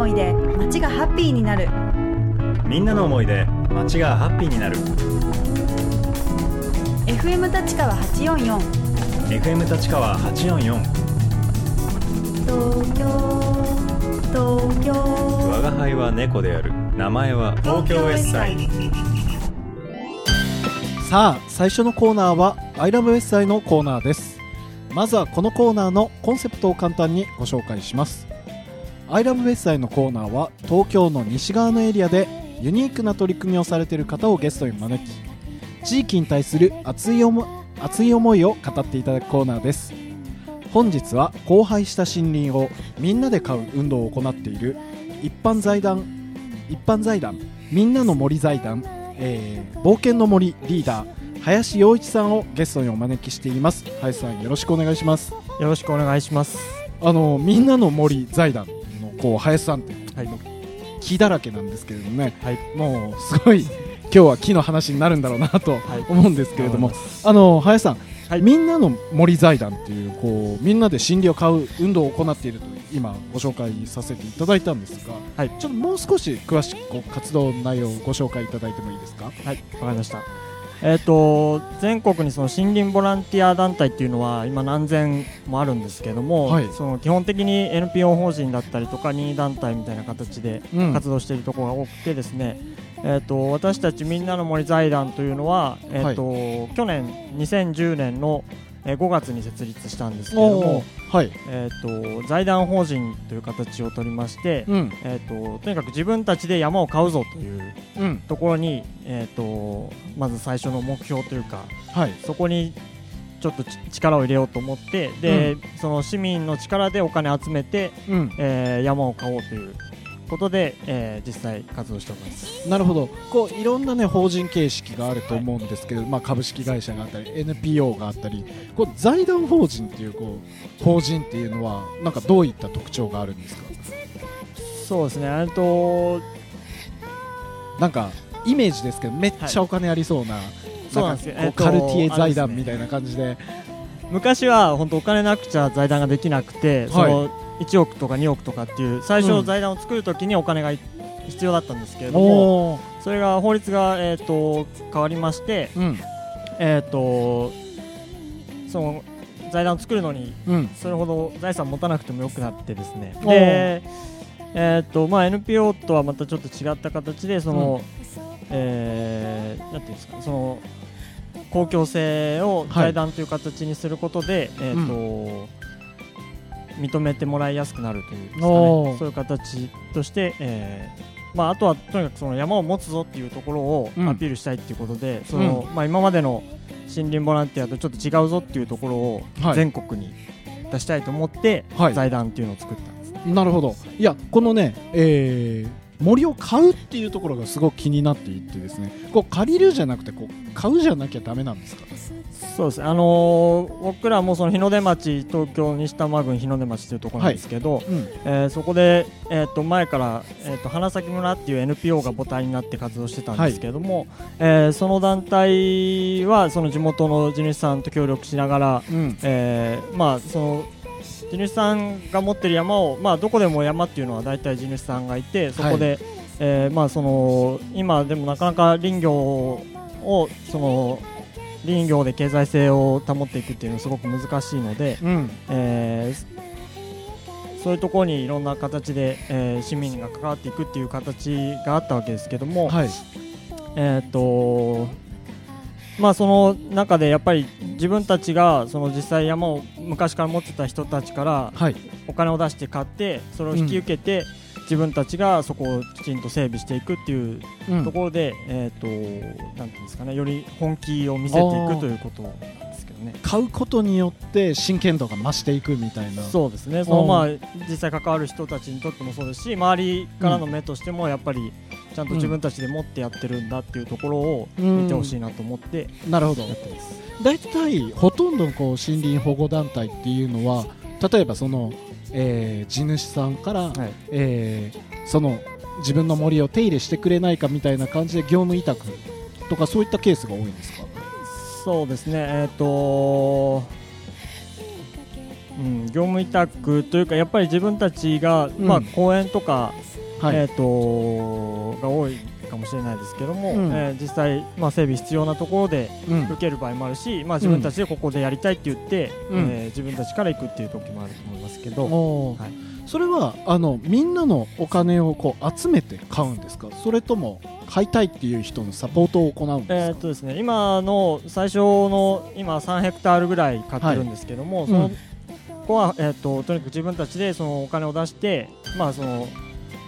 思いで街がハッピーになる。みんなの思いで街がハッピーになる。FM 立川844 FM 立川844東京東京。我が輩は猫である。名前は東京 S サイさあ最初のコーナーは「アイラブ s サイのコーナーです。まずはこのコーナーのコンセプトを簡単にご紹介します「アイラブ s サイのコーナーは東京の西側のエリアでユニークな取り組みをされている方をゲストに招き地域に対する熱い思熱い思いを語っていただくコーナーです。本日は荒廃した森林をみんなで買う運動を行っている一般財団一般財団みんなの森財団、えー冒険の森リーダー林洋一さんをゲストにお招きしています。林さんよろしくお願いします。よろしくお願いします。あのみんなの森財団のこう林さんって、木だらけなんですけれどもね、はい。もうすごい今日は木の話になるんだろうなとはい。思うんですけれども、思いあの林さん、はい。みんなの森財団っていうこうみんなで森林を買う運動を行っていると今ご紹介させていただいたんですが、はい。ちょっともう少し詳しく活動内容をご紹介いただいてもいいですか？はい、わかりました。えっ、と全国にその森林ボランティア団体っていうのは今何千もあるんですけども、はい。その基本的に NPO 法人だったりとか任意団体みたいな形でうん。活動しているところが多くてですね、えっ、と私たちみんなの森財団というのはえっ、と、去年2010年のえー5月に設立したんですけれども、はい、えっ、と財団法人という形を取りまして、うん。えっ、ととにかく自分たちで山を買うぞといううん。ところに、えー、とまず最初の目標というかはい。そこにちょっとち力を入れようと思ってで、その市民の力でお金集めて、うん。えー山を買おうということで、えー実際活動しております。なるほど。こういろんな、ね、法人形式があると思うんですけど、まあ、株式会社があったり NPO があったりこう財団法人っていうこう法人っていうのはなんかどういった特徴があるんですか？そうですね。えっとなんかイメージですけどめっちゃお金ありそうな,、そうなんですよ。かえっとカルティエ財団みたいな感じで。昔は本当お金なくちゃ財団ができなくて、その1億とか2億とかっていう最うん初財団を作るときにお金がい必要だったんですけれども、おー。それが法律が、えー、と変わりまして、うん。えー、とその財団を作るのにうん。それほど財産持たなくてもよくなってですね。で、えーとまあ、NPO とはまたちょっと違った形でその、えーなんていうんですかその公共性を財団という形にすることで、えーと認めてもらいやすくなるというねそういう形として、えーまあ、あとはとにかくその山を持つぞっていうところをうん。アピールしたいっていうことで、そのまあ、今までの森林ボランティアとちょっと違うぞっていうところをはい。全国に出したいと思って、はい。財団っていうのを作ったんですね。なるほど。いやこのね、えー森を買うっていうところがすごく気になっていてですねこう借りるじゃなくてこう買うじゃなきゃダメなんですか？そうです。あのー僕らもその日の出町東京西多摩郡日の出町というところなんですけど、うん。えーそこで、えー、と前から、えー、と花咲村っていう NPO が母体になって活動してたんですけれども、えーその団体はその地元の地主さんと協力しながら、うん。えーまあその地主さんが持ってる山を、まあ、どこでも山っていうのは大体地主さんがいてそこで、えーまあ、その今でもなかなか林業をその林業で経済性を保っていくっていうのはすごく難しいので、うん。えーそういうところにいろんな形で、えー市民が関わっていくっていう形があったわけですけども、はい。えーっとまあその中でやっぱり自分たちがその実際山を昔から持ってた人たちからはい。お金を出して買ってそれを引き受けて、自分たちがそこをきちんと整備していくっていううんところで、えーっとなんていうんですかねより本気を見せていくということなんですけどね。買うことによって真剣度が増していくみたいな。そうですね。そのまあ実際関わる人たちにとってもそうですし周りからの目としてもやっぱりちゃんと自分たちで持ってやってるんだっていうところを見てほしいなと思ってなるほど。やってます。大体ほとんどのこう森林保護団体っていうのは例えばその、えー地主さんから、はい。えーその自分の森を手入れしてくれないかみたいな感じで業務委託とかそういったケースが多いんですか？そうですね、えっ、とうん、業務委託というか、やっぱり自分たちが、うん。まあ、公園とかはい。えー、とが多いかもしれないですけども、うん。えー実際、まあ、整備必要なところでうん。受ける場合もあるし、まあ、自分たちでここでやりたいって言って、うん。えー自分たちから行くっていう時もあると思いますけど、はい。それはあのみんなのお金をこう集めて買うんですか？それとも買いたいっていう人のサポートを行うんえですか、ーっとですね、今の最初の今3ヘクタールぐらい買ってるんですけども、そのうんここは、えーっととにかく自分たちでそのお金を出して、まあその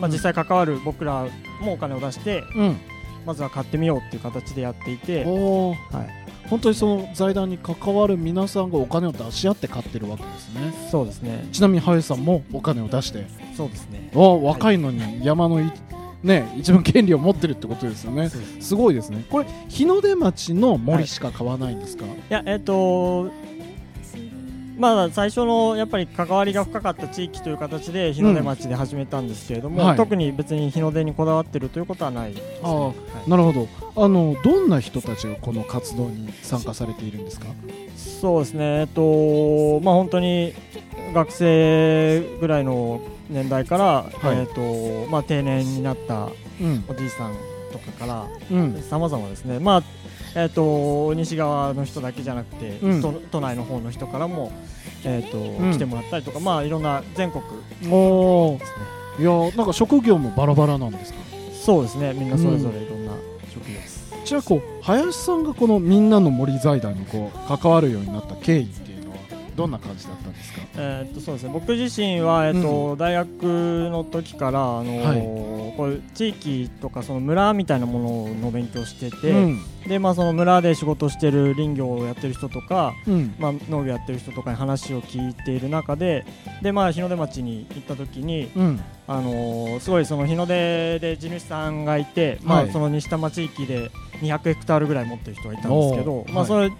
まあ、実際関わる僕らもお金を出して、うん。まずは買ってみようっていう形でやっていて、はい、本当にその財団に関わる皆さんがお金を出し合って買ってるわけですね。そうですね、ちなみに林さんもお金を出して。そうですね。お若いのに山のい、ね、一番権利を持ってるってことですよね。す。すごいですね。これ日の出町の森しか買わないんですか、い。や、えーっとまあ、最初のやっぱり関わりが深かった地域という形で日の出町で始めたんですけれども、はい。特に別に日の出にこだわってるということはないね、ああはい。なるほど。あのどんな人たちがこの活動に参加されているんですか？そうですね、えっとまあ、本当に学生ぐらいの年代から、はい。えっとまあ、定年になったうん。おじいさんとかからうん。さまざまですね、まあえっと西側の人だけじゃなくて、うん。都都内の方の人からも、えっとん。来てもらったりとか、まあ、いろんな全国。おー。ですねいやなんか職業もバラバラなんですか？そうですね。みんなそれぞれいろんな職業です。じゃあこう林さんがこのみんなの森財団にこう関わるようになった経緯ってどんな感じだったんですか？えーっとそうですね。僕自身は、えーっと大学の時から、あのーこういう地域とかその村みたいなものの勉強してて、うん。でまあ、その村で仕事してる林業をやってる人とか、うん。まあ、農業やってる人とかに話を聞いている中でで、まあ、日の出町に行った時に、うん。あのーすごいその日の出で地主さんがいて、まあ、はい。その西多摩地域で200ヘクタールぐらい持ってる人がいたんですけど、まあ、それ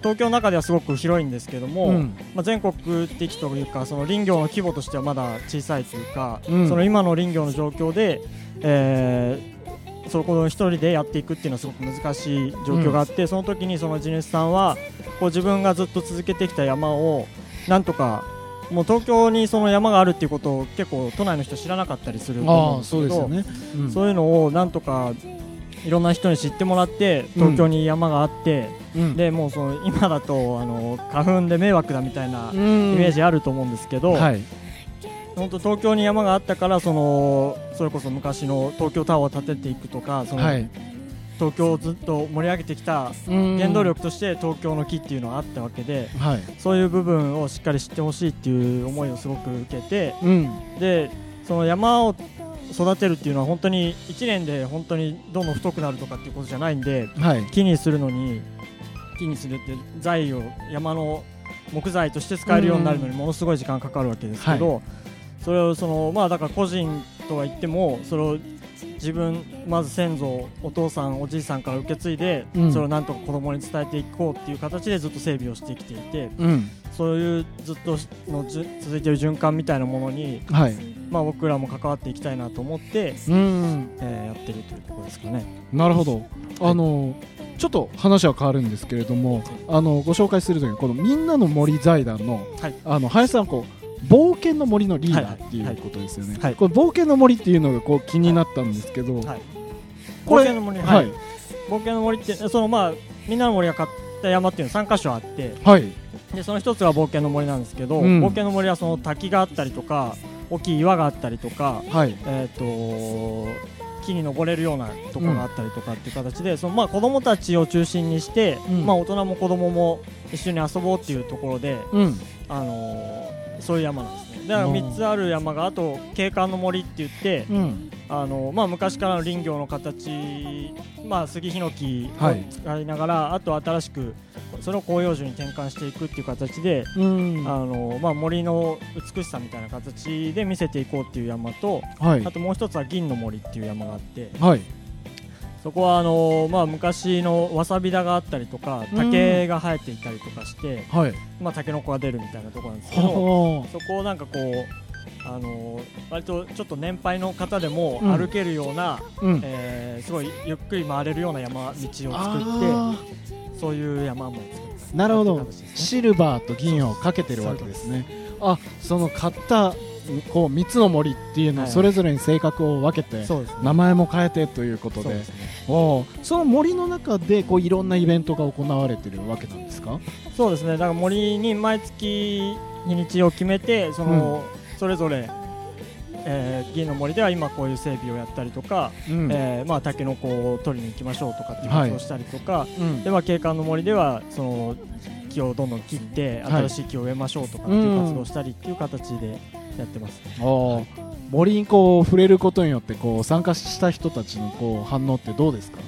東京の中ではすごく広いんですけども、うん。まあ、全国的というかその林業の規模としてはまだ小さいというか、うん。その今の林業の状況で、えーそこの一人でやっていくっていうのはすごく難しい状況があって、その時にその地主さんはこう自分がずっと続けてきた山をなんとかもう東京にその山があるっていうことを結構都内の人知らなかったりすると思うんですけどそうですよね、うん。そういうのをなんとかいろんな人に知ってもらって東京に山があって、うん。でもうその今だとあの花粉で迷惑だみたいなイイメージあると思うんですけど、はい。本当東京に山があったからそのそれこそ昔の東京タワーを建てていくとかその、はい。東京をずっと盛り上げてきた原原動力として東京の木っていうのがあったわけではい。そういう部分をしっかり知ってほしいっていう思いをすごく受けてうん。でその山を育てるっていうのは本当に1年で本当にどんどん太くなるとかっていうことじゃないんではい。木にするのに木にするって材を山の木材として使えるようになるのにものすごい時間かかるわけですけど、それをそのまあだから個人とは言ってもそれを自分まず先祖お父さんおじいさんから受け継いで、うん。それをなんとか子供に伝えていこうっていう形でずっと整備をしてきていてうん。そういうずっとの続いている循環みたいなものに、はいまあ、僕らも関わっていきたいなと思って、うん。えーやってるというところですかね。なるほど。あのちょっと話は変わるんですけれどもあのご紹介するときにこのみんなの森財団の,、はい。あの林さんこう冒険の森のリーダはいーっていうことですよね、はい。これ冒険の森っていうのがこう気になったんですけど、はい。これ冒険の森はい。はい。冒険の森ってそのまあみんなの森が買った山っていうのは3箇所あってはい。でその一つが冒険の森なんですけど、うん。冒険の森はその滝があったりとか大きい岩があったりとか、はい。えー、と木に登れるようなところがあったりとかっていう形で、そのまあ子供たちを中心にして、うん。まあ大人も子供も一緒に遊ぼうっていうところで、うん。あのーそういう山なんです。ねだからうん3つある山があと景観の森って言って、うん。あのまあ、昔からの林業の形、まあ、杉ヒノキをはい。使いながら、あと新しくそれを広葉樹に転換していくっていう形で、うん。あのまあ、森の美しさみたいな形で見せていこうっていう山とはい。あともう一つは銀の森っていう山があってはいそこはあの、まあ、昔のわさび田があったりとか竹が生えていたりとかして、はい。まあ、タケノコが出るみたいなところなんですけどはそこをなんかこうあの割とちょっと年配の方でもうん。歩けるような、あうん。えーすごいゆっくり回れるような山道を作ってあそういう山も作ったーなるほど。ね。シルバーと銀をかけてるわけですね。あその買ったこう3つの森っていうのをはい。それぞれに性格を分けて、名前も変えてということで。ね。おーその森の中でこういろんなイベントが行われてるわけなんですか？そうですね。だから森に毎月日にちを決めてその、それぞれ、えー、銀の森では今こういう整備をやったりとか、うん。えーまあ、タケノコを取りに行きましょうとかっていうはい。ことをしたりとか、うん。でまあ、景観の森ではその木をどんどん切ってはい。新しい木を植えましょうとかっていう活動をしたりっていう形でやってますね。森にこう触れることによってこう参加した人たちのこう反応ってどうですか？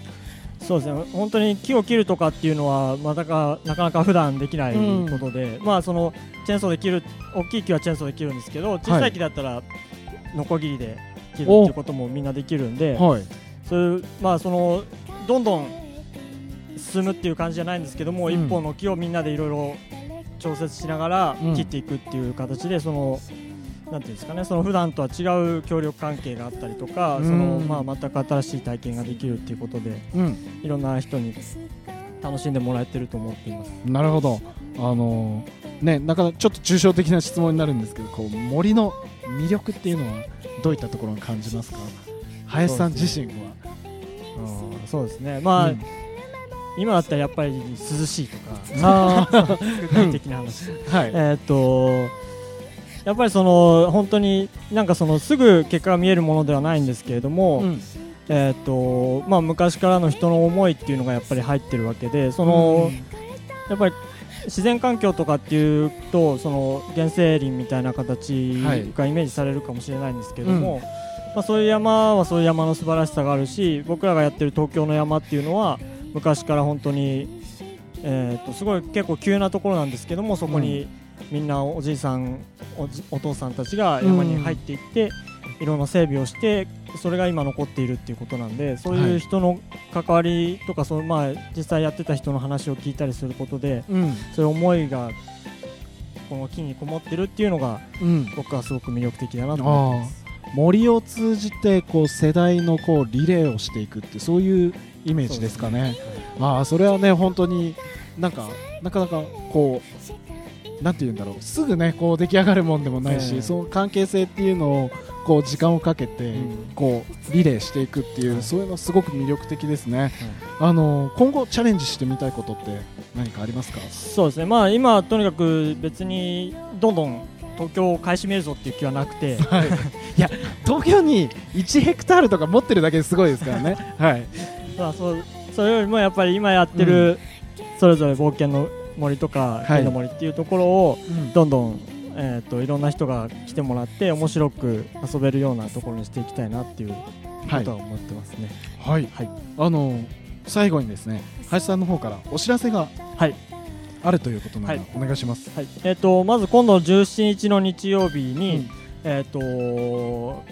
そうですね。本当に木を切るとかっていうのはまたかなかなか普段できないことで、まあそのチェーンソーで切る大きい木はチェーンソーで切るんですけど小さい木だったらノコギリで切るっていうこともみんなできるんではい。そういうまあそのどんどん進むっていう感じじゃないんですけども、うん。一本の木をみんなでいろいろ調節しながらうん。切っていくっていう形でそのなんていうんですかねその普段とは違う協力関係があったりとか、うん。そのまあ全く新しい体験ができるっていうことでうん。いろんな人に楽しんでもらえてると思っています。なるほど。あのーねなかなかちょっと抽象的な質問になるんですけどこう森の魅力っていうのはどういったところに感じますか？林さん自身は。うんそうですね。まあ、うん。今だったらやっぱり涼しいとかあ 具体的な話。ー はい。えーっとやっぱりその本当になんかそのすぐ結果が見えるものではないんですけれども、うん。えーっとまあ、昔からの人の思いっていうのがやっぱり入ってるわけでその、やっぱり自然環境とかっていうとその原生林みたいな形はい。がイメージされるかもしれないんですけども、まあ、そういう山はそういう山の素晴らしさがあるし僕らがやってる東京の山っていうのは昔から本当に、えー、とすごい結構急なところなんですけどもそこにみんなおじいさんおじお父さんたちが山に入っていって、いろんな整備をしてそれが今残っているっていうことなんでそういう人の関わりとかその、まあ、実際やってた人の話を聞いたりすることでうん。そういう思いがこの木にこもってるっていうのがうん。僕はすごく魅力的だなと思ってあます。ー森を通じてこう世代のこうリレーをしていくってそういうイメージですかね。ああそれはね本当になんかなかなかこうなんて言うんだろうすぐねこう出来上がるもんでもないし、ええその関係性っていうのをこう時間をかけて、うんこうリレーしていくっていう、はいそういうのすごく魅力的ですね。あの今後チャレンジしてみたいことって何かありますか？そうですね、まあ、今、とにかく別にどんどん東京を買い占めるぞっていう気はなくて、はい。いや東京に1ヘクタールとか持ってるだけですごいですからね。はい。まあ、そうそれよりもやっぱり今やってる、それぞれ冒険の森とか、はい。金の森っていうところをうん。どんどん、えー、といろんな人が来てもらって面白く遊べるようなところにしていきたいなっていうこはい。とは思ってますね。はい、はい。あの最後にですね林さんの方からお知らせがはい。あるということなので、はい。お願いします。はい。えー、とまず今度17日の日曜日に、うん。えっ、と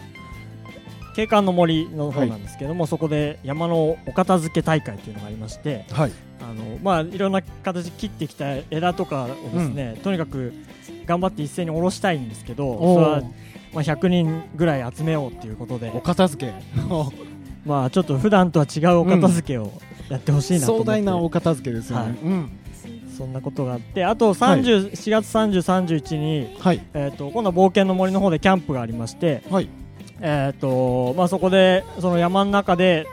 景観の森の方なんですけども、そこで山のお片付け大会というのがありましてはい、あの、まあ、いろんな形で切ってきた枝とかをですね、とにかく頑張って一斉に下ろしたいんですけどおそれはー、まあ、100人ぐらい集めようということで。お、片付け。まあ、ちょっと普段とは違うお片付けをやってほしいなと思壮って、大なお片付けですよね。はい。うん。そんなことがあってあと30、4月30、31に、はい。えー、と今度は冒険の森の方でキャンプがありまして、はいえーとまあ、そこでその山の中で、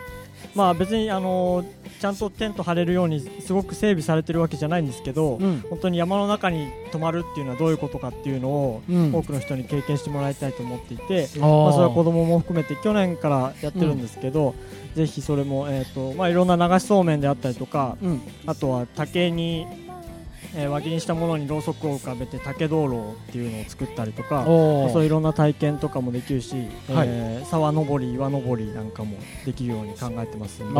まあ、別に、あのちゃんとテント張れるようにすごく整備されてるわけじゃないんですけど、うん。本当に山の中に泊まるっていうのはどういうことかっていうのを、うん。多くの人に経験してもらいたいと思っていて、あまあ、それは子ー供も含めて去年からやってるんですけど、ぜひそれも、えーとまあ、いろんな流しそうめんであったりとかうん。あとは竹に、えー輪切りにしたものにろうそくを浮かべて竹灯籠っていうのを作ったりとか。そういういろんな体験とかもできるし、はい。えー沢登り、岩登りなんかもできるように考えてますんで、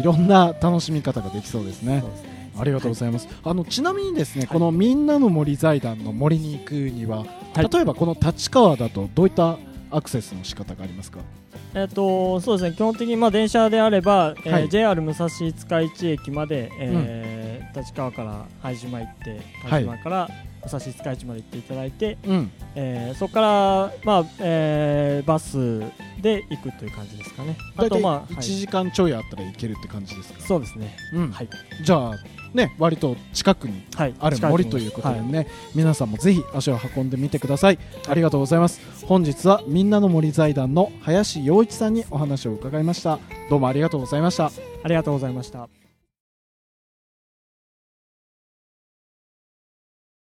いろんな楽しみ方ができそうですね。そう。ですね。ありがとうございます。あのちなみにですね、このみんなの森財団の森に行くには、はい。例えばこの立川だとどういったアクセスの仕方がありますか？えっとそうですね基本的にまあ電車であれば、えーはい JR 武蔵塚市駅まで、えー立川から拝島行ってはい拝島から武蔵塚市まで行っていただいて、うん。えーそこから、まあえーバスで行くという感じですかね。あとまあ、はい1時間ちょいあったらいけるって感じですか？そうですね。うん。はい。じゃあね割と近くにはい、ある森ということではね、皆さんもぜひ足を運んでみてください。ありがとうございます。本日はみんなの森財団の林洋一さんにお話を伺いました。どうもありがとうございました。ありがとうございました。